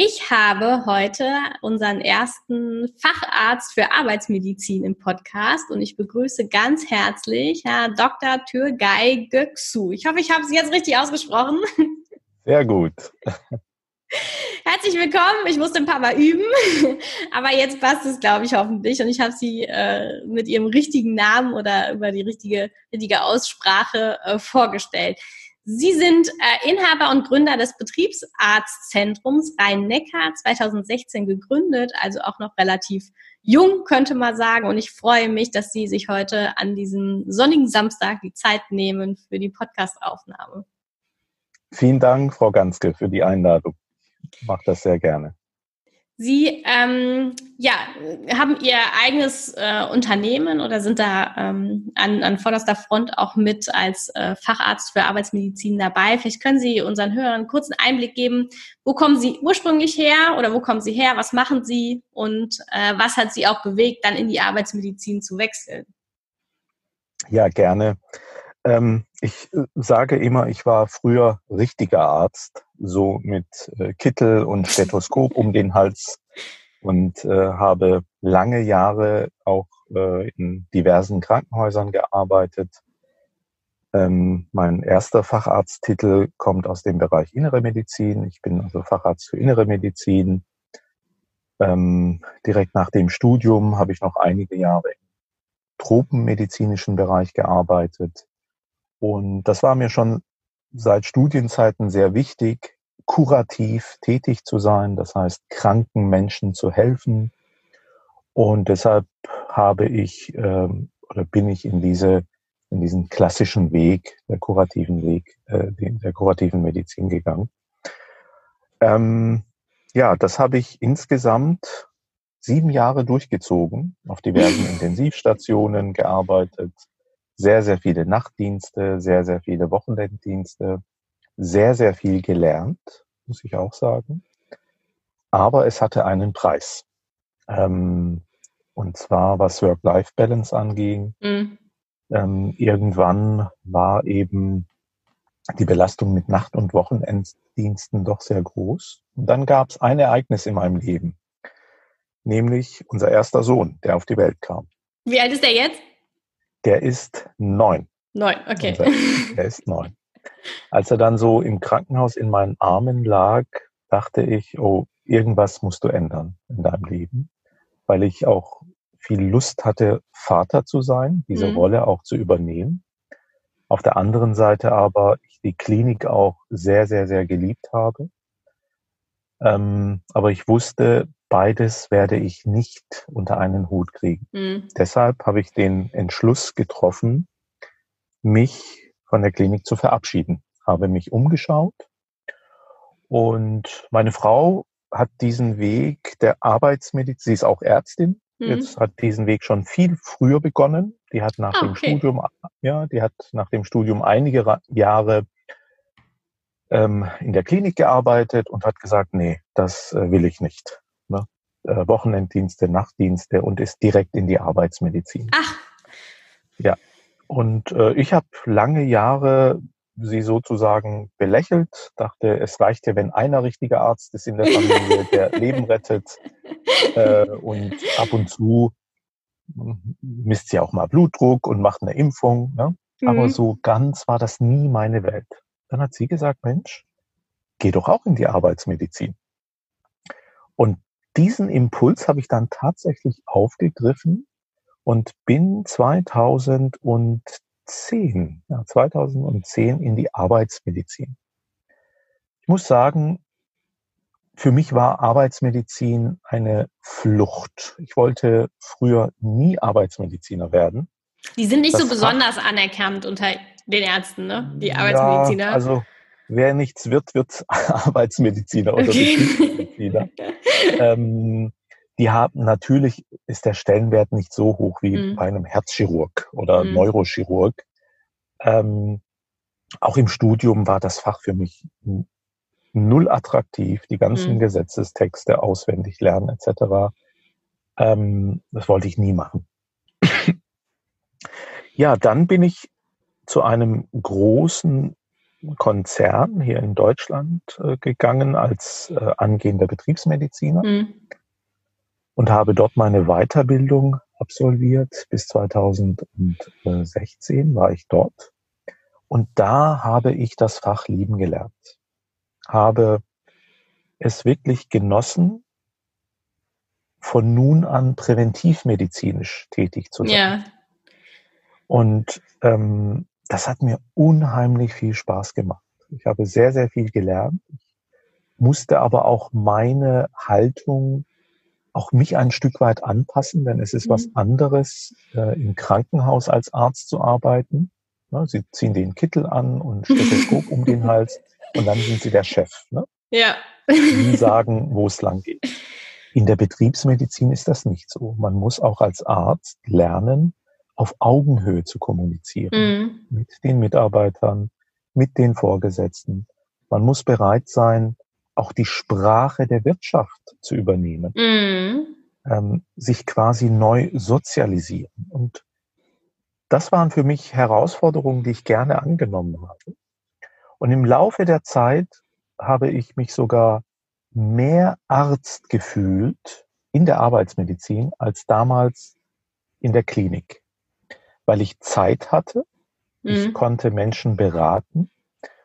Ich habe heute unseren ersten Facharzt für Arbeitsmedizin im Podcast und ich begrüße ganz herzlich Herr Dr. Türgay Göksu. Ich hoffe, ich habe es jetzt richtig ausgesprochen. Sehr gut. Herzlich willkommen. Ich musste ein paar Mal üben, aber jetzt passt es, glaube ich, hoffentlich. Und ich habe Sie äh, mit Ihrem richtigen Namen oder über die richtige, richtige Aussprache äh, vorgestellt. Sie sind äh, Inhaber und Gründer des Betriebsarztzentrums Rhein-Neckar, 2016 gegründet, also auch noch relativ jung, könnte man sagen. Und ich freue mich, dass Sie sich heute an diesem sonnigen Samstag die Zeit nehmen für die Podcastaufnahme. Vielen Dank, Frau Ganske, für die Einladung. Ich mache das sehr gerne. Sie ähm, ja, haben Ihr eigenes äh, Unternehmen oder sind da ähm, an, an vorderster Front auch mit als äh, Facharzt für Arbeitsmedizin dabei. Vielleicht können Sie unseren Hörern einen kurzen Einblick geben, wo kommen Sie ursprünglich her oder wo kommen Sie her, was machen Sie und äh, was hat Sie auch bewegt, dann in die Arbeitsmedizin zu wechseln? Ja, gerne. Ähm, ich äh, sage immer, ich war früher richtiger Arzt, so mit äh, Kittel und Stethoskop um den Hals und äh, habe lange Jahre auch äh, in diversen Krankenhäusern gearbeitet. Ähm, mein erster Facharzttitel kommt aus dem Bereich Innere Medizin. Ich bin also Facharzt für Innere Medizin. Ähm, direkt nach dem Studium habe ich noch einige Jahre im tropenmedizinischen Bereich gearbeitet und das war mir schon seit Studienzeiten sehr wichtig, kurativ tätig zu sein, das heißt kranken Menschen zu helfen. Und deshalb habe ich ähm, oder bin ich in diese in diesen klassischen Weg, der kurativen Weg, äh, der kurativen Medizin gegangen. Ähm, ja, das habe ich insgesamt sieben Jahre durchgezogen, auf diversen Intensivstationen gearbeitet, sehr, sehr viele Nachtdienste, sehr, sehr viele Wochenenddienste, sehr, sehr viel gelernt, muss ich auch sagen. Aber es hatte einen Preis. Ähm, und zwar was Work-Life-Balance anging. Mhm. Ähm, irgendwann war eben die Belastung mit Nacht- und Wochenenddiensten doch sehr groß. Und dann gab es ein Ereignis in meinem Leben, nämlich unser erster Sohn, der auf die Welt kam. Wie alt ist er jetzt? Der ist neun. Neun, okay. Er ist neun. Als er dann so im Krankenhaus in meinen Armen lag, dachte ich, oh, irgendwas musst du ändern in deinem Leben, weil ich auch viel Lust hatte, Vater zu sein, diese mhm. Rolle auch zu übernehmen. Auf der anderen Seite aber ich die Klinik auch sehr, sehr, sehr geliebt habe. Ähm, aber ich wusste, beides werde ich nicht unter einen Hut kriegen. Mhm. Deshalb habe ich den Entschluss getroffen, mich von der Klinik zu verabschieden. Habe mich umgeschaut und meine Frau hat diesen Weg der Arbeitsmedizin, sie ist auch Ärztin, mhm. jetzt hat diesen Weg schon viel früher begonnen. Die hat nach ah, dem Studium, ja, die hat nach dem Studium einige Jahre ähm, in der Klinik gearbeitet und hat gesagt, nee, das äh, will ich nicht äh, Wochenenddienste, Nachtdienste und ist direkt in die Arbeitsmedizin. Ach. Ja. Und äh, ich habe lange Jahre sie sozusagen belächelt, dachte, es reicht ja, wenn einer richtiger Arzt ist in der Familie, der Leben rettet äh, und ab und zu misst sie auch mal Blutdruck und macht eine Impfung. Ne? Mhm. Aber so ganz war das nie meine Welt. Dann hat sie gesagt, Mensch, geh doch auch in die Arbeitsmedizin. Und diesen Impuls habe ich dann tatsächlich aufgegriffen und bin 2010, ja, 2010 in die Arbeitsmedizin. Ich muss sagen, für mich war Arbeitsmedizin eine Flucht. Ich wollte früher nie Arbeitsmediziner werden. Die sind nicht das so besonders anerkannt unter den Ärzten, ne? Die Arbeitsmediziner. Ja, also wer nichts wird, wird Arbeitsmediziner oder okay. Betriebsmediziner. ähm, die haben natürlich ist der Stellenwert nicht so hoch wie mhm. bei einem Herzchirurg oder mhm. Neurochirurg. Ähm, auch im Studium war das Fach für mich null attraktiv, die ganzen mhm. Gesetzestexte auswendig lernen etc. Ähm, das wollte ich nie machen. ja, dann bin ich zu einem großen Konzern hier in Deutschland äh, gegangen als äh, angehender Betriebsmediziner. Mhm und habe dort meine Weiterbildung absolviert. Bis 2016 war ich dort. Und da habe ich das Fach lieben gelernt. Habe es wirklich genossen, von nun an präventivmedizinisch tätig zu sein. Ja. Und ähm, das hat mir unheimlich viel Spaß gemacht. Ich habe sehr, sehr viel gelernt. Ich musste aber auch meine Haltung auch mich ein Stück weit anpassen, denn es ist mhm. was anderes, äh, im Krankenhaus als Arzt zu arbeiten. Ne? Sie ziehen den Kittel an und Stethoskop um den Hals und dann sind sie der Chef. Ne? Ja. Die sagen, wo es lang geht. In der Betriebsmedizin ist das nicht so. Man muss auch als Arzt lernen, auf Augenhöhe zu kommunizieren mhm. mit den Mitarbeitern, mit den Vorgesetzten. Man muss bereit sein, auch die Sprache der Wirtschaft zu übernehmen, mhm. ähm, sich quasi neu sozialisieren. Und das waren für mich Herausforderungen, die ich gerne angenommen habe. Und im Laufe der Zeit habe ich mich sogar mehr Arzt gefühlt in der Arbeitsmedizin als damals in der Klinik, weil ich Zeit hatte, mhm. ich konnte Menschen beraten,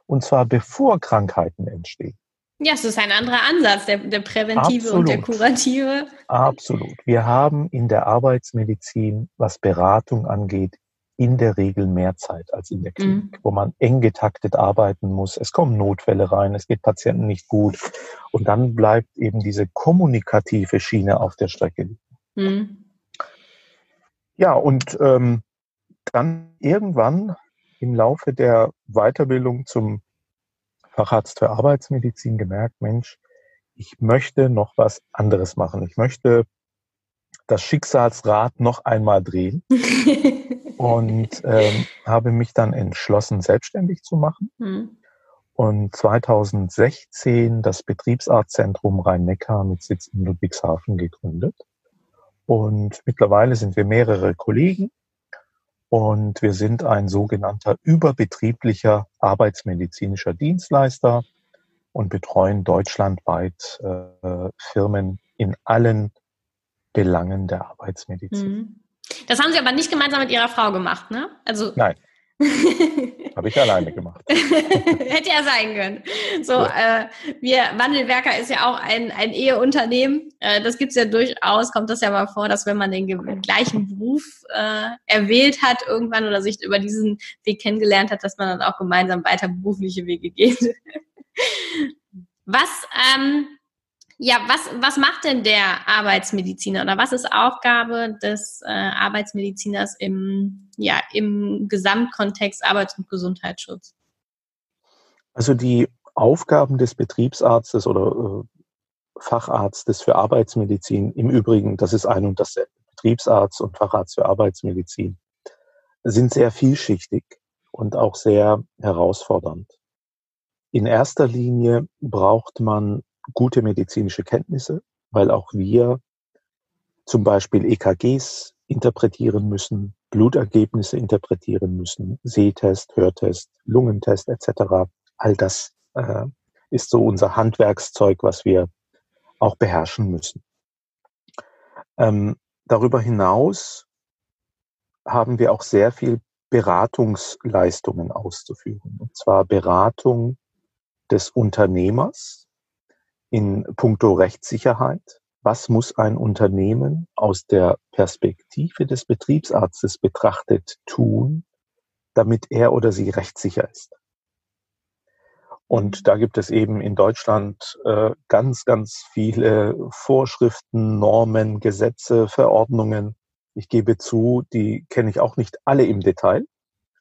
und zwar bevor Krankheiten entstehen. Ja, es ist ein anderer Ansatz, der, der präventive Absolut. und der kurative. Absolut. Wir haben in der Arbeitsmedizin, was Beratung angeht, in der Regel mehr Zeit als in der Klinik, mhm. wo man eng getaktet arbeiten muss. Es kommen Notfälle rein, es geht Patienten nicht gut. Und dann bleibt eben diese kommunikative Schiene auf der Strecke liegen. Mhm. Ja, und ähm, dann irgendwann im Laufe der Weiterbildung zum Facharzt für Arbeitsmedizin gemerkt, Mensch, ich möchte noch was anderes machen. Ich möchte das Schicksalsrad noch einmal drehen und ähm, habe mich dann entschlossen, selbstständig zu machen. Mhm. Und 2016 das Betriebsarztzentrum Rhein-Neckar mit Sitz in Ludwigshafen gegründet. Und mittlerweile sind wir mehrere Kollegen und wir sind ein sogenannter überbetrieblicher arbeitsmedizinischer Dienstleister und betreuen deutschlandweit äh, Firmen in allen Belangen der Arbeitsmedizin. Mhm. Das haben Sie aber nicht gemeinsam mit Ihrer Frau gemacht, ne? Also Nein. Habe ich alleine gemacht. Hätte ja sein können. So, ja. äh, wir, Wandelwerker ist ja auch ein, ein Eheunternehmen. Äh, das gibt's ja durchaus, kommt das ja mal vor, dass wenn man den gleichen Beruf äh, erwählt hat irgendwann oder sich über diesen Weg kennengelernt hat, dass man dann auch gemeinsam weiter berufliche Wege geht. Was ähm, ja, was, was macht denn der Arbeitsmediziner oder was ist Aufgabe des äh, Arbeitsmediziners im, ja, im Gesamtkontext Arbeits- und Gesundheitsschutz? Also die Aufgaben des Betriebsarztes oder äh, Facharztes für Arbeitsmedizin, im Übrigen, das ist ein und dasselbe, Betriebsarzt und Facharzt für Arbeitsmedizin, sind sehr vielschichtig und auch sehr herausfordernd. In erster Linie braucht man gute medizinische Kenntnisse, weil auch wir zum Beispiel EKGs interpretieren müssen, Blutergebnisse interpretieren müssen, Sehtest, Hörtest, Lungentest etc. All das äh, ist so unser Handwerkszeug, was wir auch beherrschen müssen. Ähm, darüber hinaus haben wir auch sehr viel Beratungsleistungen auszuführen. Und zwar Beratung des Unternehmers, in puncto Rechtssicherheit. Was muss ein Unternehmen aus der Perspektive des Betriebsarztes betrachtet tun, damit er oder sie rechtssicher ist? Und da gibt es eben in Deutschland äh, ganz, ganz viele Vorschriften, Normen, Gesetze, Verordnungen. Ich gebe zu, die kenne ich auch nicht alle im Detail,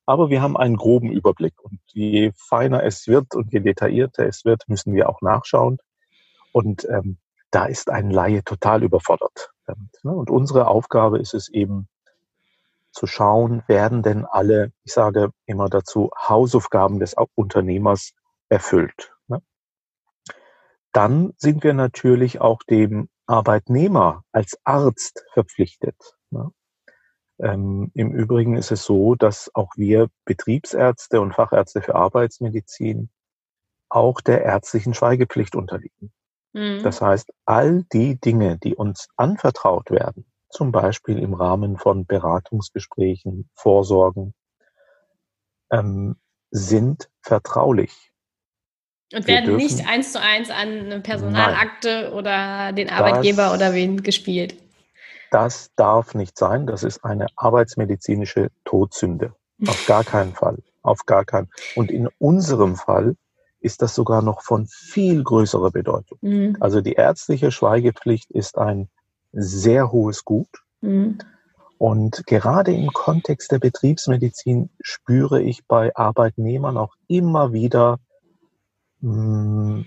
Aber wir haben einen groben Überblick. Und je feiner es wird und je detaillierter es wird, müssen wir auch nachschauen. Und ähm, da ist ein Laie total überfordert damit. Ne? Und unsere Aufgabe ist es eben zu schauen, werden denn alle, ich sage immer dazu, Hausaufgaben des Unternehmers erfüllt. Ne? Dann sind wir natürlich auch dem Arbeitnehmer als Arzt verpflichtet. Ne? Ähm, Im Übrigen ist es so, dass auch wir Betriebsärzte und Fachärzte für Arbeitsmedizin auch der ärztlichen Schweigepflicht unterliegen. Mhm. Das heißt, all die Dinge, die uns anvertraut werden, zum Beispiel im Rahmen von Beratungsgesprächen, Vorsorgen, ähm, sind vertraulich. Und werden nicht eins zu eins an eine Personalakte nein, oder den Arbeitgeber das, oder wen gespielt. Das darf nicht sein. Das ist eine arbeitsmedizinische Todsünde. Auf gar keinen Fall. Auf gar keinen. Und in unserem Fall ist das sogar noch von viel größerer Bedeutung. Mhm. Also die ärztliche Schweigepflicht ist ein sehr hohes Gut. Mhm. Und gerade im Kontext der Betriebsmedizin spüre ich bei Arbeitnehmern auch immer wieder mh, mm,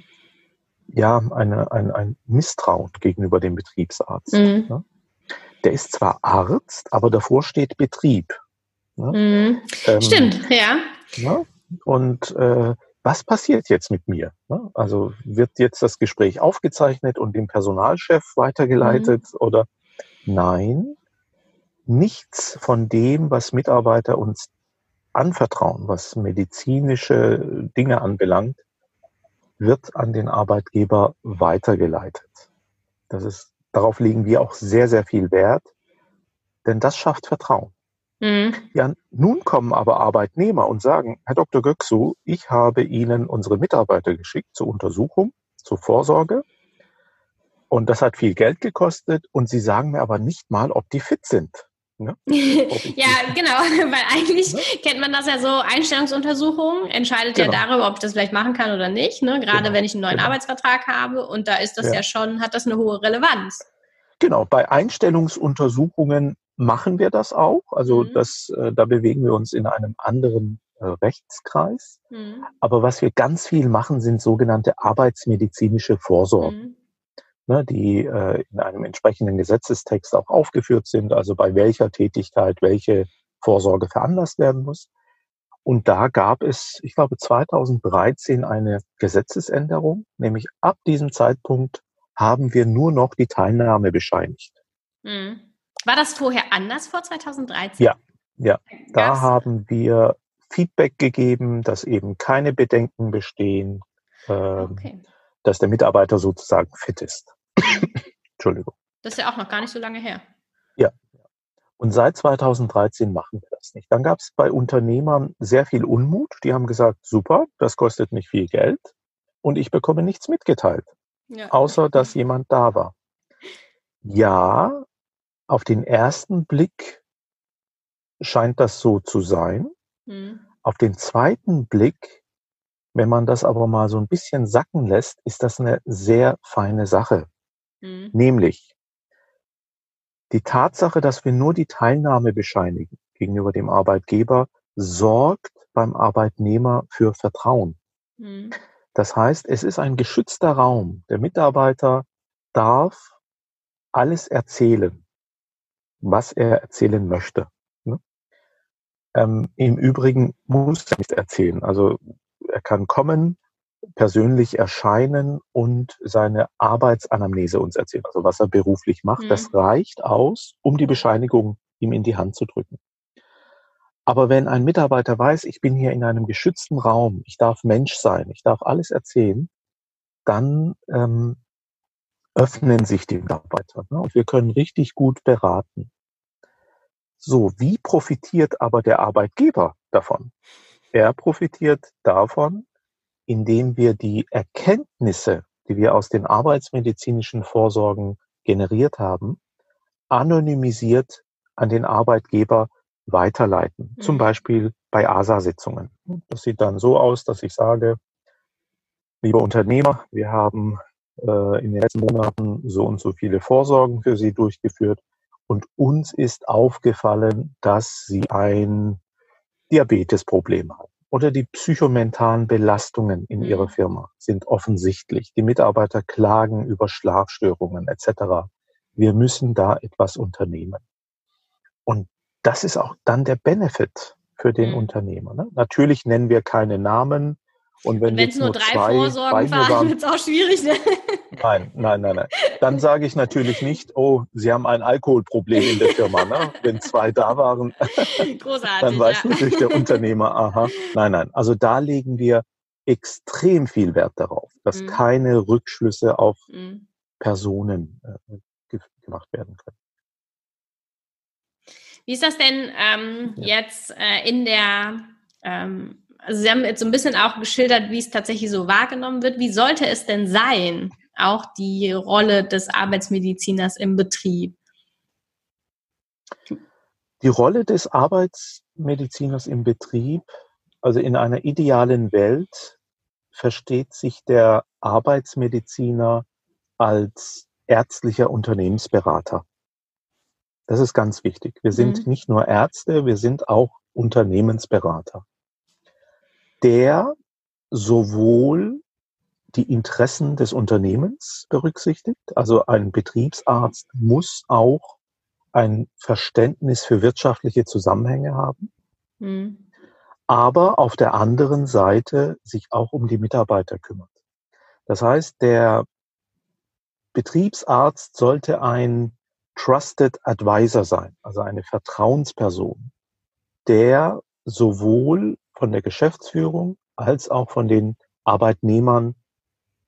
ja, eine, ein, ein Misstrauen gegenüber dem Betriebsarzt. Mhm. Ja? der ist zwar Arzt, aber davor steht Betrieb. Ne? Mhm. Ähm, Stimmt, ja. Ne? Und äh, was passiert jetzt mit mir? Ne? Also wird jetzt das Gespräch aufgezeichnet und dem Personalchef weitergeleitet mhm. oder nein? Nichts von dem, was Mitarbeiter uns anvertrauen, was medizinische Dinge anbelangt, wird an den Arbeitgeber weitergeleitet. Das ist Darauf legen wir auch sehr, sehr viel Wert, denn das schafft Vertrauen. Mhm. Ja, nun kommen aber Arbeitnehmer und sagen, Herr Dr. Göksu, ich habe Ihnen unsere Mitarbeiter geschickt zur Untersuchung, zur Vorsorge. Und das hat viel Geld gekostet und Sie sagen mir aber nicht mal, ob die fit sind. Ne? ja, genau, weil eigentlich ne? kennt man das ja so, Einstellungsuntersuchungen entscheidet genau. ja darüber, ob ich das vielleicht machen kann oder nicht, ne? gerade genau. wenn ich einen neuen genau. Arbeitsvertrag habe und da ist das ja. ja schon, hat das eine hohe Relevanz. Genau, bei Einstellungsuntersuchungen machen wir das auch, also mhm. das, äh, da bewegen wir uns in einem anderen äh, Rechtskreis, mhm. aber was wir ganz viel machen, sind sogenannte arbeitsmedizinische Vorsorgen. Mhm ne, die äh, in einem entsprechenden Gesetzestext auch aufgeführt sind, also bei welcher Tätigkeit welche Vorsorge veranlasst werden muss. Und da gab es, ich glaube, 2013 eine Gesetzesänderung, nämlich ab diesem Zeitpunkt haben wir nur noch die Teilnahme bescheinigt. Hm. War das vorher anders vor 2013? Ja, ja. Da haben wir Feedback gegeben, dass eben keine Bedenken bestehen, äh, okay. dass der Mitarbeiter sozusagen fit ist. Entschuldigung. Das ist ja auch noch gar nicht so lange her. Ja. Und seit 2013 machen wir das nicht. Dann gab es bei Unternehmern sehr viel Unmut. Die haben gesagt, super, das kostet mich viel Geld und ich bekomme nichts mitgeteilt, ja. außer dass jemand da war. Ja, auf den ersten Blick scheint das so zu sein. Hm. Auf den zweiten Blick, wenn man das aber mal so ein bisschen sacken lässt, ist das eine sehr feine Sache. Mhm. Nämlich die Tatsache, dass wir nur die Teilnahme bescheinigen gegenüber dem Arbeitgeber, sorgt beim Arbeitnehmer für Vertrauen. Mhm. Das heißt, es ist ein geschützter Raum. Der Mitarbeiter darf alles erzählen, was er erzählen möchte. Ne? Ähm, Im Übrigen muss er nicht erzählen. Also er kann kommen, persönlich erscheinen und seine Arbeitsanamnese uns erzählen, also was er beruflich macht. Mhm. Das reicht aus, um die Bescheinigung ihm in die Hand zu drücken. Aber wenn ein Mitarbeiter weiß, ich bin hier in einem geschützten Raum, ich darf Mensch sein, ich darf alles erzählen, dann ähm, öffnen sich die Mitarbeiter ne? und wir können richtig gut beraten. So, wie profitiert aber der Arbeitgeber davon? Er profitiert davon, indem wir die Erkenntnisse, die wir aus den arbeitsmedizinischen Vorsorgen generiert haben, anonymisiert an den Arbeitgeber weiterleiten. Mhm. Zum Beispiel bei ASA-Sitzungen. Das sieht dann so aus, dass ich sage, lieber Unternehmer, wir haben äh, in den letzten Monaten so und so viele Vorsorgen für Sie durchgeführt und uns ist aufgefallen, dass Sie ein Diabetesprobleme haben oder die psychomentalen Belastungen in mhm. ihrer Firma sind offensichtlich. Die Mitarbeiter klagen über Schlafstörungen etc. Wir müssen da etwas unternehmen. Und das ist auch dann der Benefit für den mhm. Unternehmer. Ne? Natürlich nennen wir keine Namen, und wenn es nur, nur drei Vorsorgen waren, wird es auch schwierig. Ne? Nein, nein, nein, nein. Dann sage ich natürlich nicht, oh, Sie haben ein Alkoholproblem in der Firma. Ne? Wenn zwei da waren, Großartig, dann weiß ja. natürlich der Unternehmer, aha. Nein, nein. Also da legen wir extrem viel Wert darauf, dass mhm. keine Rückschlüsse auf mhm. Personen äh, gemacht werden können. Wie ist das denn ähm, ja. jetzt äh, in der ähm, also Sie haben jetzt so ein bisschen auch geschildert, wie es tatsächlich so wahrgenommen wird. Wie sollte es denn sein, auch die Rolle des Arbeitsmediziners im Betrieb? Die Rolle des Arbeitsmediziners im Betrieb, also in einer idealen Welt, versteht sich der Arbeitsmediziner als ärztlicher Unternehmensberater. Das ist ganz wichtig. Wir sind mhm. nicht nur Ärzte, wir sind auch Unternehmensberater der sowohl die Interessen des Unternehmens berücksichtigt. Also ein Betriebsarzt muss auch ein Verständnis für wirtschaftliche Zusammenhänge haben, mhm. aber auf der anderen Seite sich auch um die Mitarbeiter kümmert. Das heißt, der Betriebsarzt sollte ein Trusted Advisor sein, also eine Vertrauensperson, der sowohl von der Geschäftsführung als auch von den Arbeitnehmern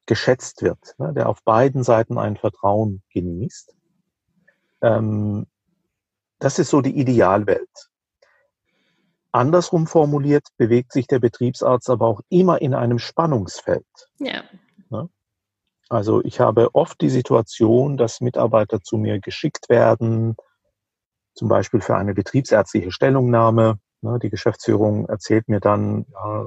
geschätzt wird, ne, der auf beiden Seiten ein Vertrauen genießt. Ähm, das ist so die Idealwelt. Andersrum formuliert bewegt sich der Betriebsarzt aber auch immer in einem Spannungsfeld. Ja. Ne? Also ich habe oft die Situation, dass Mitarbeiter zu mir geschickt werden, zum Beispiel für eine betriebsärztliche Stellungnahme die Geschäftsführung erzählt mir dann, ja,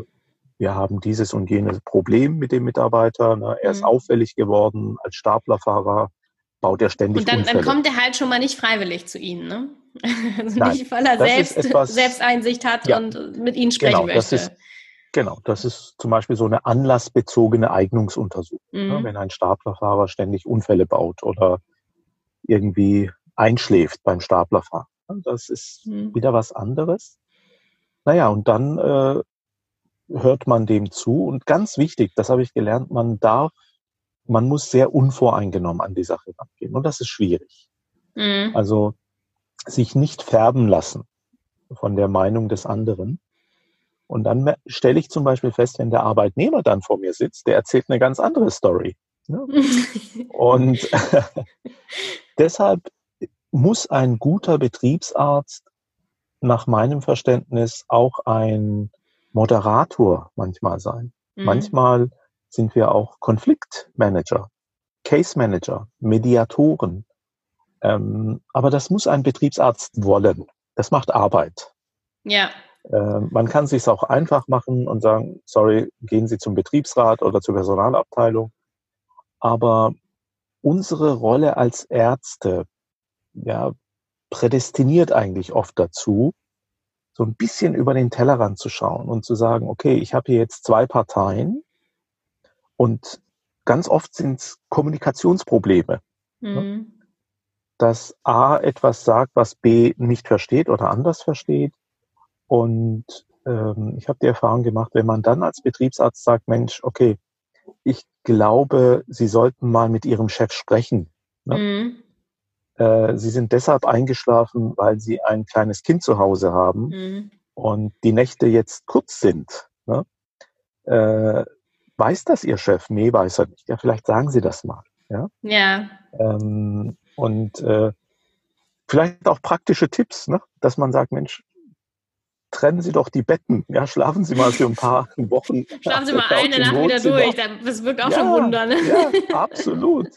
wir haben dieses und jenes Problem mit dem Mitarbeiter. Ne, er ist mhm. auffällig geworden als Staplerfahrer, baut er ständig Und dann, dann, kommt er halt schon mal nicht freiwillig zu Ihnen, ne? Also Nein, nicht, weil er selbst, etwas, Selbsteinsicht hat ja, und mit Ihnen sprechen genau, möchte. Das ist, genau, das ist zum Beispiel so eine anlassbezogene Eignungsuntersuchung. Ne? Mhm. Ne, wenn ein Staplerfahrer ständig Unfälle baut oder irgendwie einschläft beim Staplerfahren. Das ist mhm. wieder was anderes. Naja, und dann äh, hört man dem zu. Und ganz wichtig, das habe ich gelernt, man darf, man muss sehr unvoreingenommen an die Sache rangehen. Und das ist schwierig. Mhm. Also sich nicht färben lassen von der Meinung des anderen. Und dann stelle ich zum Beispiel fest, wenn der Arbeitnehmer dann vor mir sitzt, der erzählt eine ganz andere Story. Ne? Und deshalb muss ein guter Betriebsarzt nach meinem Verständnis auch ein Moderator manchmal sein. Mhm. Manchmal sind wir auch Konfliktmanager, Case Manager, Mediatoren. Ähm, aber das muss ein Betriebsarzt wollen. Das macht Arbeit. Ja. Ähm, man kann es sich auch einfach machen und sagen, sorry, gehen Sie zum Betriebsrat oder zur Personalabteilung. Aber unsere Rolle als Ärzte, ja, prädestiniert eigentlich oft dazu, so ein bisschen über den Tellerrand zu schauen und zu sagen, okay, ich habe hier jetzt zwei Parteien und ganz oft sind es Kommunikationsprobleme. Ne? Mhm. Dass A etwas sagt, was B nicht versteht oder anders versteht. Und ähm, ich habe die Erfahrung gemacht, wenn man dann als Betriebsarzt sagt, Mensch, okay, ich glaube, Sie sollten mal mit Ihrem Chef sprechen. Ne? Mhm. Äh, sie sind deshalb eingeschlafen, weil sie ein kleines Kind zu Hause haben mhm. und die Nächte jetzt kurz sind. Ne? Äh, weiß das Ihr Chef? Nee, weiß er nicht. Ja, vielleicht sagen Sie das mal. Ja. ja. Ähm, und äh, vielleicht auch praktische Tipps, ne? dass man sagt, Mensch, trennen Sie doch die Betten. Ja, schlafen Sie mal für ein paar Wochen. schlafen Sie mal eine Nacht wieder durch. Das wirkt auch ja, schon Wunder. Ne? Ja, absolut.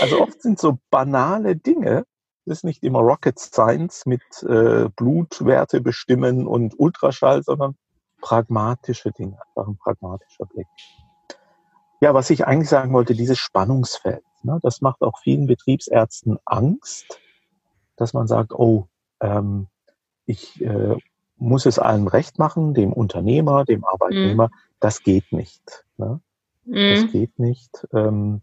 Also oft sind so banale Dinge, das ist nicht immer Rocket Science mit äh, Blutwerte bestimmen und Ultraschall, sondern pragmatische Dinge, einfach ein pragmatischer Blick. Ja, was ich eigentlich sagen wollte, dieses Spannungsfeld, ne, das macht auch vielen Betriebsärzten Angst, dass man sagt, oh, ähm, ich äh, muss es allen recht machen, dem Unternehmer, dem Arbeitnehmer. Mhm. Das geht nicht. Ne? Mhm. Das geht nicht. Ähm,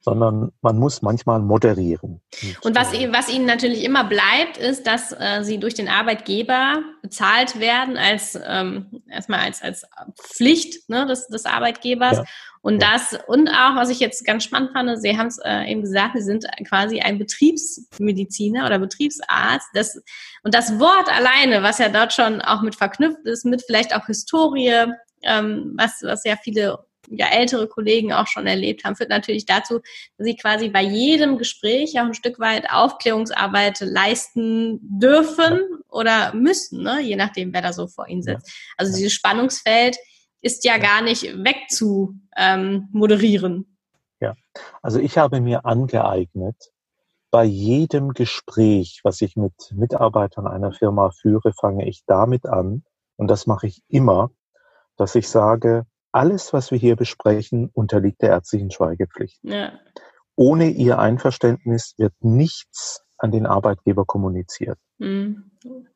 sondern man muss manchmal moderieren. Und was, was ihnen natürlich immer bleibt, ist, dass äh, sie durch den Arbeitgeber bezahlt werden als ähm, erstmal als als Pflicht ne, des, des Arbeitgebers. Ja. Und ja. das und auch, was ich jetzt ganz spannend fand, Sie haben es äh, eben gesagt, Sie sind quasi ein Betriebsmediziner oder Betriebsarzt. Das, und das Wort alleine, was ja dort schon auch mit verknüpft ist, mit vielleicht auch Historie, ähm, was, was ja viele ja ältere Kollegen auch schon erlebt haben, führt natürlich dazu, dass sie quasi bei jedem Gespräch auch ein Stück weit Aufklärungsarbeit leisten dürfen oder müssen, ne? je nachdem, wer da so vor ihnen sitzt. Also dieses Spannungsfeld ist ja gar nicht wegzu ähm, moderieren. Ja, also ich habe mir angeeignet, bei jedem Gespräch, was ich mit Mitarbeitern einer Firma führe, fange ich damit an, und das mache ich immer, dass ich sage, alles, was wir hier besprechen, unterliegt der ärztlichen Schweigepflicht. Ja. Ohne ihr Einverständnis wird nichts an den Arbeitgeber kommuniziert. Mhm.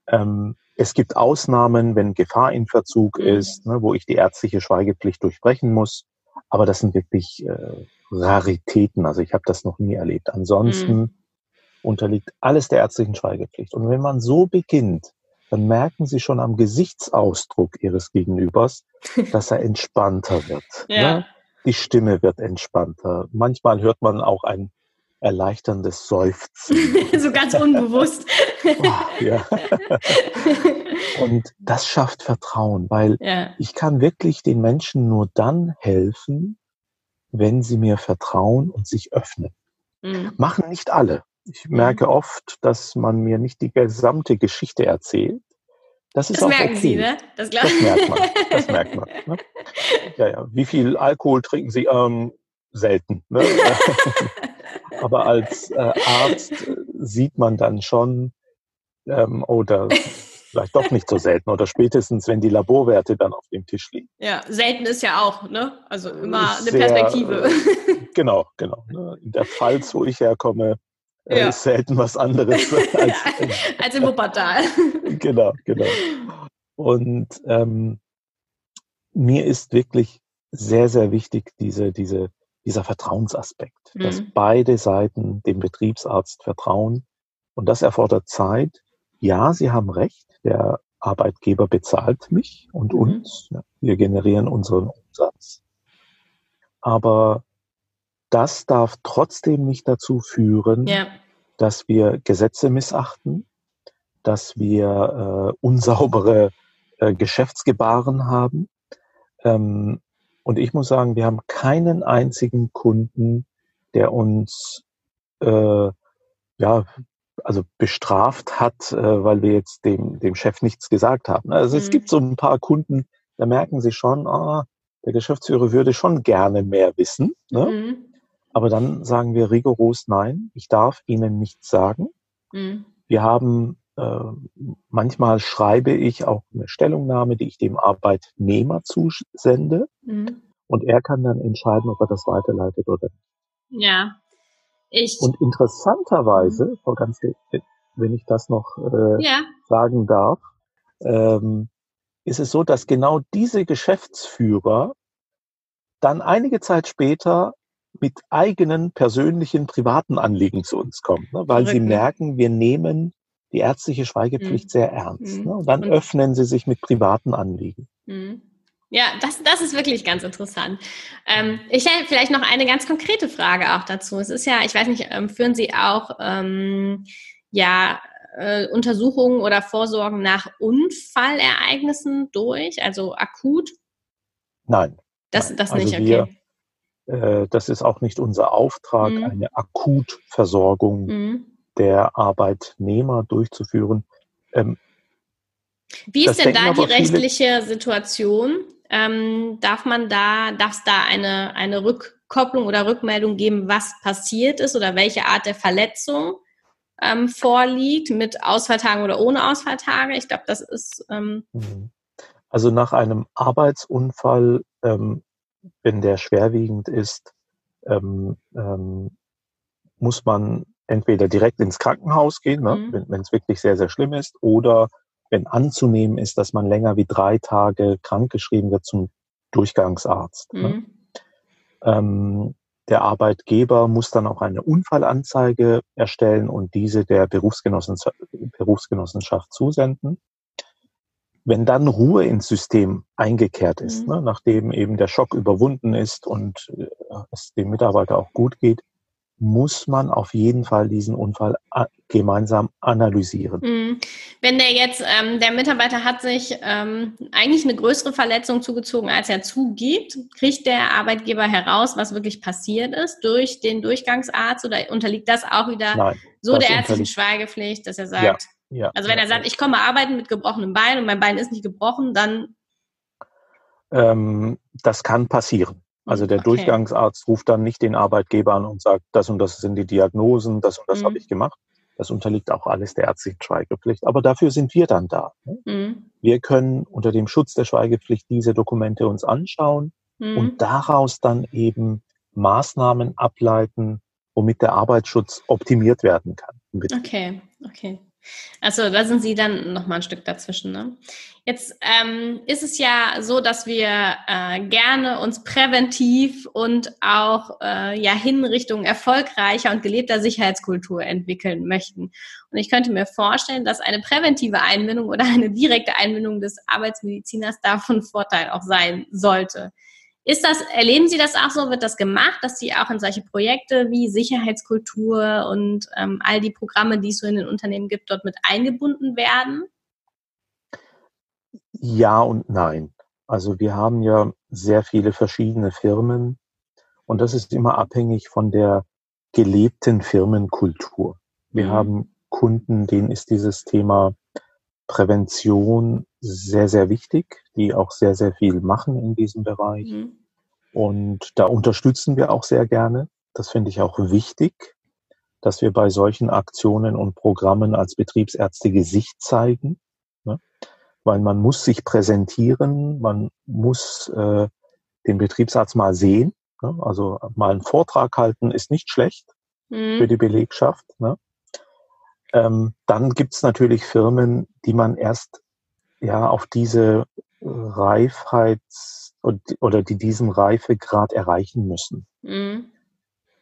Ähm, es gibt Ausnahmen, wenn Gefahr in Verzug mhm. ist, ne, wo ich die ärztliche Schweigepflicht durchbrechen muss. Aber das sind wirklich äh, Raritäten. Also ich habe das noch nie erlebt. Ansonsten mhm. unterliegt alles der ärztlichen Schweigepflicht. Und wenn man so beginnt, dann merken Sie schon am Gesichtsausdruck Ihres Gegenübers, dass er entspannter wird. ja. ne? Die Stimme wird entspannter. Manchmal hört man auch ein erleichterndes Seufzen. so ganz unbewusst. oh, ja. Und das schafft Vertrauen, weil ja. ich kann wirklich den Menschen nur dann helfen, wenn sie mir vertrauen und sich öffnen. Mhm. Machen nicht alle. Ich merke mhm. oft, dass man mir nicht die gesamte Geschichte erzählt. Das ist das auch merken okay. Sie, ne? Das, das merkt man. Das merkt man. Ne? Ja, ja. Wie viel Alkohol trinken Sie? Ähm, selten. Ne? Aber als äh, Arzt äh, sieht man dann schon, ähm, oder vielleicht doch nicht so selten oder spätestens, wenn die Laborwerte dann auf dem Tisch liegen. Ja, selten ist ja auch, ne? Also immer eine Sehr, Perspektive. Äh, genau, genau. Ne? In der Pfalz, wo ich herkomme, ja. ist selten was anderes als, als im Wuppertal. genau, genau. Und ähm, mir ist wirklich sehr, sehr wichtig diese, diese, dieser Vertrauensaspekt, mhm. dass beide Seiten dem Betriebsarzt vertrauen. Und das erfordert Zeit. Ja, Sie haben recht, der Arbeitgeber bezahlt mich und mhm. uns. Wir generieren unseren Umsatz. Aber das darf trotzdem nicht dazu führen, ja. dass wir Gesetze missachten, dass wir äh, unsaubere äh, Geschäftsgebaren haben. Ähm, und ich muss sagen, wir haben keinen einzigen Kunden, der uns äh, ja also bestraft hat, äh, weil wir jetzt dem, dem Chef nichts gesagt haben. Also mhm. es gibt so ein paar Kunden, da merken sie schon, ah, der Geschäftsführer würde schon gerne mehr wissen. Ne? Mhm. Aber dann sagen wir rigoros nein, ich darf Ihnen nichts sagen. Mhm. Wir haben, äh, manchmal schreibe ich auch eine Stellungnahme, die ich dem Arbeitnehmer zusende. Mhm. Und er kann dann entscheiden, ob er das weiterleitet oder nicht. Ja. Ich. Und interessanterweise, mhm. Frau Ganske, wenn ich das noch äh, ja. sagen darf, ähm, ist es so, dass genau diese Geschäftsführer dann einige Zeit später mit eigenen persönlichen privaten Anliegen zu uns kommen, ne? weil sie merken, wir nehmen die ärztliche Schweigepflicht mhm. sehr ernst. Mhm. Ne? Und dann mhm. öffnen sie sich mit privaten Anliegen. Mhm. Ja, das, das ist wirklich ganz interessant. Ähm, ich hätte vielleicht noch eine ganz konkrete Frage auch dazu. Es ist ja, ich weiß nicht, ähm, führen Sie auch ähm, ja äh, Untersuchungen oder Vorsorgen nach Unfallereignissen durch, also akut? Nein. Das, das also nicht, okay. Wir, das ist auch nicht unser Auftrag, mhm. eine Akutversorgung mhm. der Arbeitnehmer durchzuführen. Ähm, Wie ist denn da die rechtliche Situation? Ähm, darf man da, darf es da eine, eine Rückkopplung oder Rückmeldung geben, was passiert ist oder welche Art der Verletzung ähm, vorliegt, mit Ausfalltagen oder ohne Ausfalltage? Ich glaube, das ist. Ähm mhm. also nach einem Arbeitsunfall ähm, wenn der schwerwiegend ist, ähm, ähm, muss man entweder direkt ins Krankenhaus gehen, ne, mhm. wenn es wirklich sehr, sehr schlimm ist, oder wenn anzunehmen ist, dass man länger wie drei Tage krankgeschrieben wird zum Durchgangsarzt. Ne? Mhm. Ne? Ähm, der Arbeitgeber muss dann auch eine Unfallanzeige erstellen und diese der Berufsgenossenschaft, Berufsgenossenschaft zusenden. Wenn dann Ruhe ins System eingekehrt ist, mhm. ne, nachdem eben der Schock überwunden ist und äh, es dem Mitarbeiter auch gut geht, muss man auf jeden Fall diesen Unfall gemeinsam analysieren. Mhm. Wenn der jetzt, ähm, der Mitarbeiter hat sich ähm, eigentlich eine größere Verletzung zugezogen, als er zugibt, kriegt der Arbeitgeber heraus, was wirklich passiert ist durch den Durchgangsarzt oder unterliegt das auch wieder Nein, so der ärztlichen Schweigepflicht, dass er sagt, ja, ja, also wenn er sagt, ich komme arbeiten mit gebrochenem Bein und mein Bein ist nicht gebrochen, dann ähm, das kann passieren. Also der okay. Durchgangsarzt ruft dann nicht den Arbeitgeber an und sagt, das und das sind die Diagnosen, das und das mhm. habe ich gemacht. Das unterliegt auch alles der ärztlichen Schweigepflicht. Aber dafür sind wir dann da. Ne? Mhm. Wir können unter dem Schutz der Schweigepflicht diese Dokumente uns anschauen mhm. und daraus dann eben Maßnahmen ableiten, womit der Arbeitsschutz optimiert werden kann. Okay, okay. Also da sind Sie dann noch mal ein Stück dazwischen. Ne? Jetzt ähm, ist es ja so, dass wir äh, gerne uns präventiv und auch äh, ja hin Richtung erfolgreicher und gelebter Sicherheitskultur entwickeln möchten. Und ich könnte mir vorstellen, dass eine präventive Einbindung oder eine direkte Einbindung des Arbeitsmediziners davon Vorteil auch sein sollte. Ist das, erleben Sie das auch so? Wird das gemacht, dass Sie auch in solche Projekte wie Sicherheitskultur und ähm, all die Programme, die es so in den Unternehmen gibt, dort mit eingebunden werden? Ja und nein. Also wir haben ja sehr viele verschiedene Firmen und das ist immer abhängig von der gelebten Firmenkultur. Wir mhm. haben Kunden, denen ist dieses Thema Prävention sehr, sehr wichtig, die auch sehr, sehr viel machen in diesem Bereich. Mhm. Und da unterstützen wir auch sehr gerne. Das finde ich auch wichtig, dass wir bei solchen Aktionen und Programmen als Betriebsärzte Gesicht zeigen. Ne? Weil man muss sich präsentieren, man muss äh, den Betriebsarzt mal sehen. Ne? Also mal einen Vortrag halten ist nicht schlecht mhm. für die Belegschaft. Ne? Ähm, dann gibt's natürlich Firmen, die man erst ja auf diese Reifheits- oder die diesen Reifegrad erreichen müssen, mhm.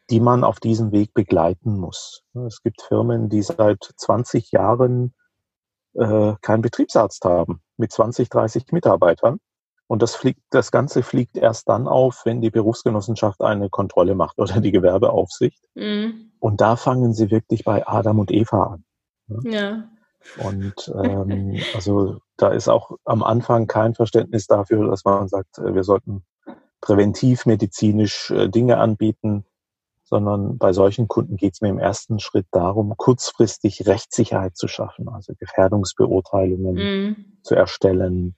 die man auf diesem Weg begleiten muss. Es gibt Firmen, die seit 20 Jahren äh, keinen Betriebsarzt haben, mit 20, 30 Mitarbeitern. Und das fliegt, das Ganze fliegt erst dann auf, wenn die Berufsgenossenschaft eine Kontrolle macht oder die Gewerbeaufsicht. Mhm. Und da fangen sie wirklich bei Adam und Eva an. Ja. Und ähm, also da ist auch am Anfang kein Verständnis dafür, dass man sagt, äh, wir sollten präventiv medizinisch äh, Dinge anbieten, sondern bei solchen Kunden geht es mir im ersten Schritt darum, kurzfristig Rechtssicherheit zu schaffen, also Gefährdungsbeurteilungen mm. zu erstellen,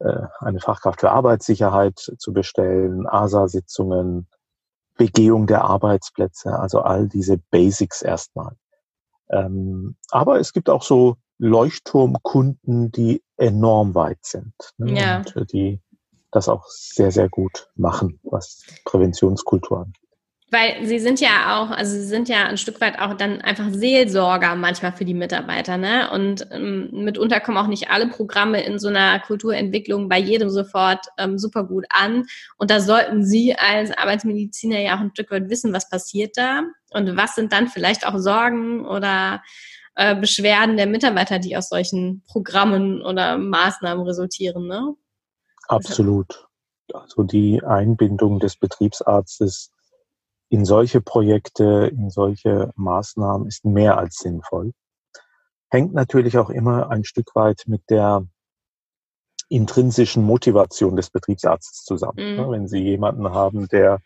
äh, eine Fachkraft für Arbeitssicherheit zu bestellen, ASA-Sitzungen, Begehung der Arbeitsplätze, also all diese Basics erstmal. Ähm, aber es gibt auch so Leuchtturmkunden, die enorm weit sind ne? ja. und äh, die das auch sehr, sehr gut machen, was Präventionskultur angeht. Weil sie sind ja auch, also sie sind ja ein Stück weit auch dann einfach Seelsorger manchmal für die Mitarbeiter, ne? Und ähm, mitunter kommen auch nicht alle Programme in so einer Kulturentwicklung bei jedem sofort ähm, super gut an. Und da sollten Sie als Arbeitsmediziner ja auch ein Stück weit wissen, was passiert da und was sind dann vielleicht auch Sorgen oder äh, Beschwerden der Mitarbeiter, die aus solchen Programmen oder Maßnahmen resultieren, ne? Absolut. Also die Einbindung des Betriebsarztes in solche Projekte, in solche Maßnahmen ist mehr als sinnvoll. Hängt natürlich auch immer ein Stück weit mit der intrinsischen Motivation des Betriebsarztes zusammen. Mhm. Wenn Sie jemanden haben, der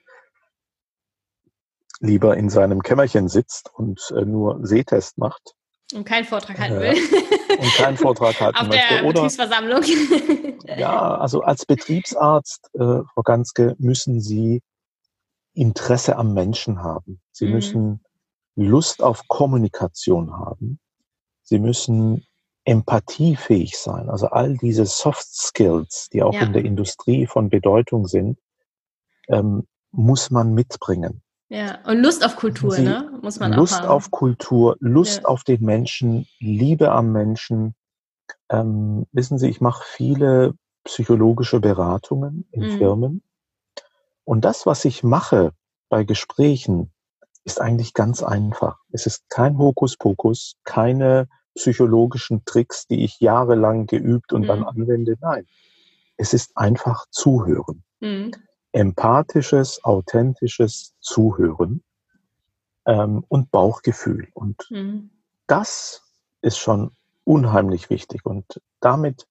lieber in seinem Kämmerchen sitzt und äh, nur Sehtest macht. Und keinen Vortrag halten will. und keinen Vortrag halten Auf möchte. Der Betriebsversammlung. ja, also als Betriebsarzt, äh, Frau Ganske, müssen Sie Interesse am Menschen haben. Sie mhm. müssen Lust auf Kommunikation haben. Sie müssen empathiefähig sein. Also all diese Soft Skills, die auch ja. in der Industrie von Bedeutung sind, ähm, muss man mitbringen. Ja, und Lust auf Kultur, Sie, ne? Muss man Lust auch auf Kultur, Lust ja. auf den Menschen, Liebe am Menschen, Ähm, wissen Sie, ich mache viele psychologische Beratungen in mhm. Firmen. Und das, was ich mache bei Gesprächen, ist eigentlich ganz einfach. Es ist kein Hokuspokus, keine psychologischen Tricks, die ich jahrelang geübt und mhm. dann anwende. Nein, es ist einfach Zuhören. Mhm. Empathisches, authentisches Zuhören ähm, und Bauchgefühl. Und mhm. das ist schon unheimlich wichtig. Und damit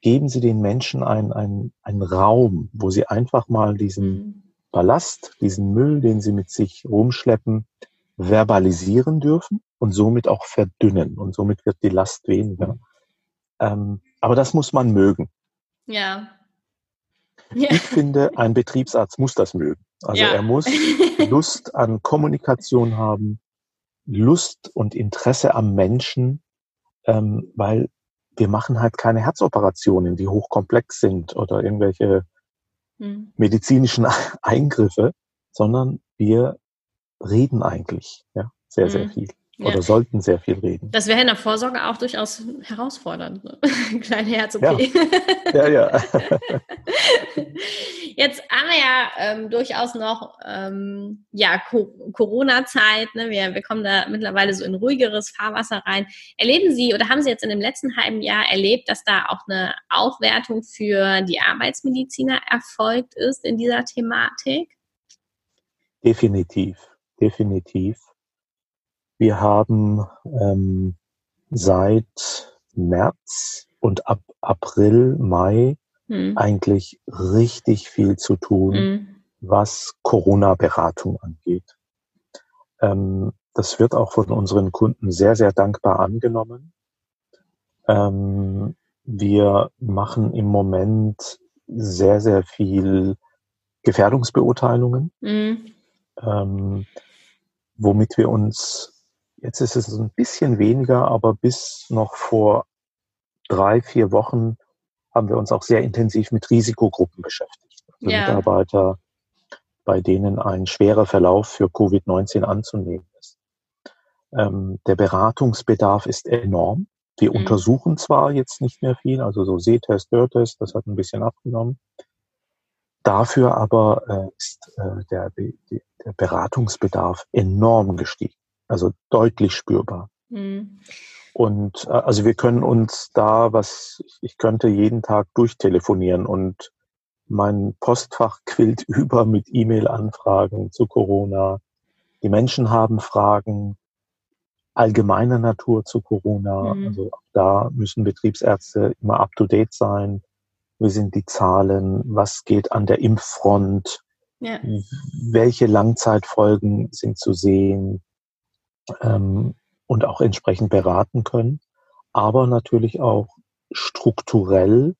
geben Sie den Menschen einen, einen, einen Raum, wo sie einfach mal diesen mhm. Ballast, diesen Müll, den sie mit sich rumschleppen, verbalisieren dürfen und somit auch verdünnen. Und somit wird die Last weniger. Ähm, aber das muss man mögen. Ja. Ja. Ich finde, ein Betriebsarzt muss das mögen. Also ja. er muss Lust an Kommunikation haben, Lust und Interesse am Menschen, ähm, weil wir machen halt keine Herzoperationen, die hochkomplex sind oder irgendwelche hm. medizinischen Eingriffe, sondern wir reden eigentlich ja, sehr, hm. sehr viel. Oder ja. sollten sehr viel reden. Das wäre in der Vorsorge auch durchaus herausfordernd. Ne? Kleine Herz-OP. Ja, ja. ja. Jetzt haben wir ja ähm, durchaus noch ähm, ja, Corona-Zeit. Ne? Wir, wir kommen da mittlerweile so in ruhigeres Fahrwasser rein. Erleben Sie oder haben Sie jetzt in dem letzten halben Jahr erlebt, dass da auch eine Aufwertung für die Arbeitsmediziner erfolgt ist in dieser Thematik? Definitiv, definitiv. Wir haben ähm, seit März und ab April, Mai hm. eigentlich richtig viel zu tun, hm. was Corona-Beratung angeht. Ähm, das wird auch von unseren Kunden sehr, sehr dankbar angenommen. Ähm, wir machen im Moment sehr, sehr viel Gefährdungsbeurteilungen, mhm. ähm, womit wir uns Jetzt ist es ein bisschen weniger, aber bis noch vor drei, vier Wochen haben wir uns auch sehr intensiv mit Risikogruppen beschäftigt. Also ja. Mitarbeiter, bei denen ein schwerer Verlauf für Covid-19 anzunehmen ist. Ähm, der Beratungsbedarf ist enorm. Wir mhm. untersuchen zwar jetzt nicht mehr viel, also so Sehtest, Hörtest, das hat ein bisschen abgenommen. Dafür aber äh, ist äh, der, der Beratungsbedarf enorm gestiegen. Also deutlich spürbar. Mhm. Und äh, also wir können uns da, was ich könnte jeden Tag durchtelefonieren und mein Postfach quillt über mit E-Mail-Anfragen zu Corona. Die Menschen haben Fragen allgemeiner Natur zu Corona. Mhm. Also da müssen Betriebsärzte immer up-to-date sein. Wie sind die Zahlen? Was geht an der Impffront? Ja. Welche Langzeitfolgen sind zu sehen? Ähm, und auch entsprechend beraten können, aber natürlich auch strukturell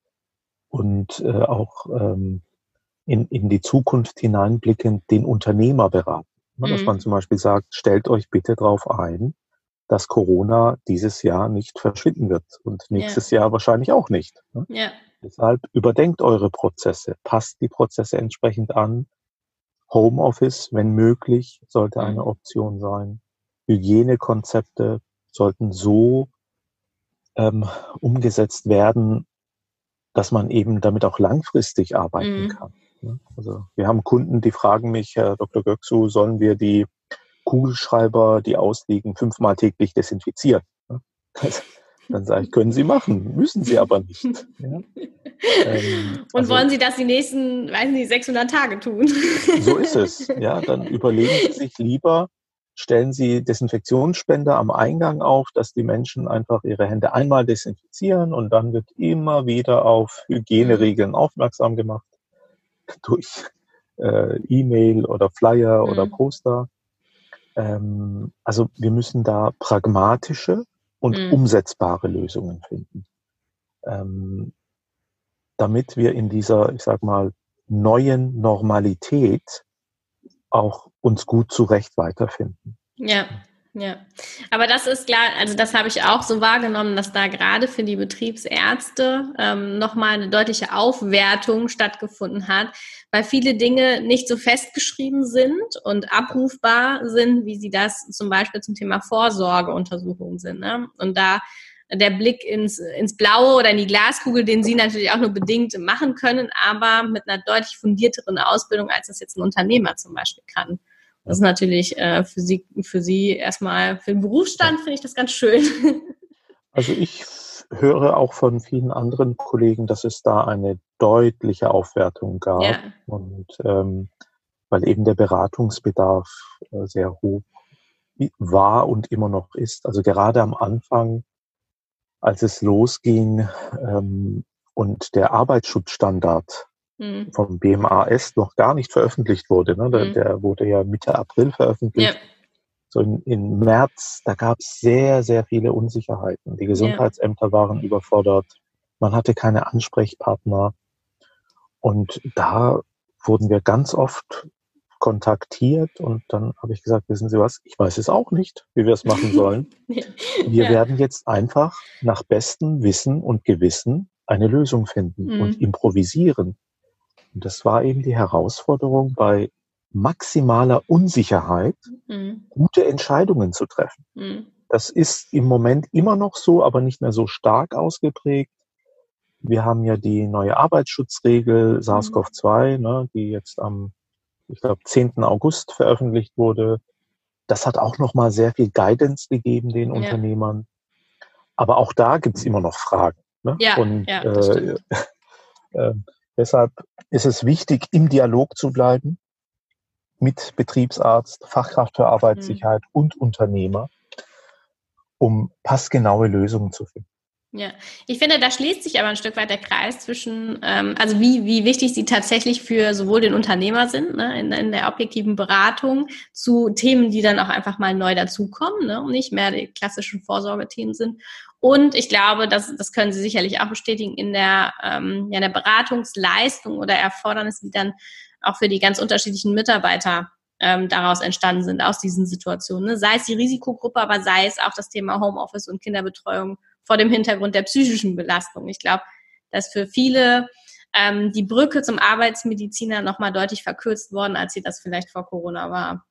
und äh, auch ähm, in, in die Zukunft hineinblickend den Unternehmer beraten. Mhm. Dass man zum Beispiel sagt, stellt euch bitte darauf ein, dass Corona dieses Jahr nicht verschwinden wird und nächstes ja. Jahr wahrscheinlich auch nicht. Ne? Ja. Deshalb überdenkt eure Prozesse, passt die Prozesse entsprechend an. Homeoffice, wenn möglich, sollte eine mhm. Option sein. Hygienekonzepte sollten so ähm, umgesetzt werden, dass man eben damit auch langfristig arbeiten mhm. kann. Ne? Also wir haben Kunden, die fragen mich, Herr Dr. Göksu, sollen wir die Kugelschreiber, die ausliegen, fünfmal täglich desinfizieren? Ne? Dann sage ich, können Sie machen, müssen Sie aber nicht. Ja? Ähm, Und also, wollen Sie das die nächsten, weiß nicht, 600 Tage tun? So ist es. Ja, dann überlegen Sie sich lieber, stellen Sie Desinfektionsspender am Eingang auf, dass die Menschen einfach ihre Hände einmal desinfizieren und dann wird immer wieder auf Hygieneregeln aufmerksam gemacht durch äh, E-Mail oder Flyer mhm. oder Poster. Ähm, also wir müssen da pragmatische und mhm. umsetzbare Lösungen finden, ähm, damit wir in dieser, ich sag mal, neuen Normalität auch uns gut zurecht weiterfinden. Ja, ja. Aber das ist klar, also das habe ich auch so wahrgenommen, dass da gerade für die Betriebsärzte ähm, nochmal eine deutliche Aufwertung stattgefunden hat, weil viele Dinge nicht so festgeschrieben sind und abrufbar sind, wie sie das zum Beispiel zum Thema Vorsorgeuntersuchungen sind. Ne? Und da der Blick ins, ins Blaue oder in die Glaskugel, den Sie natürlich auch nur bedingt machen können, aber mit einer deutlich fundierteren Ausbildung, als das jetzt ein Unternehmer zum Beispiel kann. Das ist natürlich äh, für Sie, für Sie erstmal, für den Berufsstand finde ich das ganz schön. Also ich höre auch von vielen anderen Kollegen, dass es da eine deutliche Aufwertung gab. Ja. Und ähm, weil eben der Beratungsbedarf äh, sehr hoch war und immer noch ist. Also gerade am Anfang, als es losging ähm, und der Arbeitsschutzstandard mhm. vom BMAS noch gar nicht veröffentlicht wurde, ne? der, mhm. der wurde ja Mitte April veröffentlicht. Ja. So in, in März, da gab es sehr, sehr viele Unsicherheiten. Die Gesundheitsämter ja. waren überfordert. Man hatte keine Ansprechpartner. Und da wurden wir ganz oft kontaktiert und dann habe ich gesagt, wissen Sie was, ich weiß es auch nicht, wie wir es machen sollen. Wir ja. werden jetzt einfach nach bestem Wissen und Gewissen eine Lösung finden mhm. und improvisieren. Und das war eben die Herausforderung, bei maximaler Unsicherheit mhm. gute Entscheidungen zu treffen. Mhm. Das ist im Moment immer noch so, aber nicht mehr so stark ausgeprägt. Wir haben ja die neue Arbeitsschutzregel mhm. SARS-CoV-2, ne, die jetzt am ich glaube, 10. August veröffentlicht wurde. Das hat auch nochmal sehr viel Guidance gegeben den ja. Unternehmern. Aber auch da gibt es immer noch Fragen. Ne? Ja, Und ja, äh, äh, deshalb ist es wichtig, im Dialog zu bleiben mit Betriebsarzt, Fachkraft für Arbeitssicherheit mhm. und Unternehmer, um passgenaue Lösungen zu finden. Ja, ich finde, da schließt sich aber ein Stück weit der Kreis zwischen, ähm, also wie, wie wichtig sie tatsächlich für sowohl den Unternehmer sind, ne, in, in der objektiven Beratung, zu Themen, die dann auch einfach mal neu dazukommen ne, und nicht mehr die klassischen Vorsorgethemen sind. Und ich glaube, das, das können Sie sicherlich auch bestätigen, in der, ähm, ja, der Beratungsleistung oder Erfordernis, die dann auch für die ganz unterschiedlichen Mitarbeiter ähm, daraus entstanden sind, aus diesen Situationen. Ne? Sei es die Risikogruppe, aber sei es auch das Thema Homeoffice und Kinderbetreuung vor dem Hintergrund der psychischen Belastung. Ich glaube, dass für viele ähm, die Brücke zum Arbeitsmediziner nochmal deutlich verkürzt worden, als sie das vielleicht vor Corona war.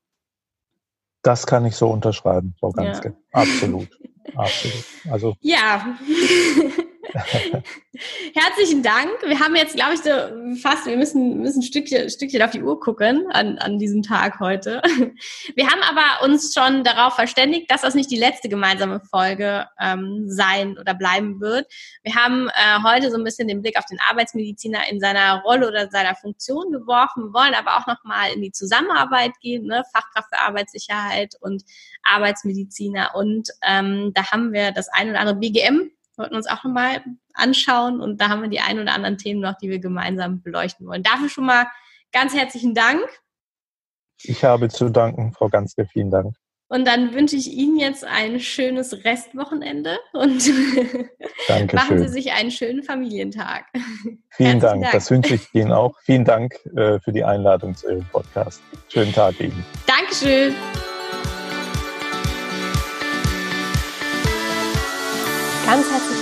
Das kann ich so unterschreiben, Frau Ganske. Ja. Absolut. Absolut. Also. Ja. Herzlichen Dank. Wir haben jetzt, glaube ich, so fast, wir müssen, müssen ein Stückchen, Stückchen auf die Uhr gucken an, an diesem Tag heute. Wir haben aber uns schon darauf verständigt, dass das nicht die letzte gemeinsame Folge ähm, sein oder bleiben wird. Wir haben äh, heute so ein bisschen den Blick auf den Arbeitsmediziner in seiner Rolle oder seiner Funktion geworfen, wollen aber auch nochmal in die Zusammenarbeit gehen, ne? Fachkraft für Arbeitssicherheit und Arbeitsmediziner. Und ähm, da haben wir das ein oder andere BGM wollten uns auch nochmal anschauen und da haben wir die ein oder anderen Themen noch, die wir gemeinsam beleuchten wollen. Dafür schon mal ganz herzlichen Dank. Ich habe zu danken, Frau Ganske, vielen Dank. Und dann wünsche ich Ihnen jetzt ein schönes Restwochenende und machen Sie sich einen schönen Familientag. Vielen Dank. Dank. das wünsche ich Ihnen auch. Vielen Dank äh, für die Einladung zu Ihrem Podcast. Schönen Tag Ihnen. Dankeschön.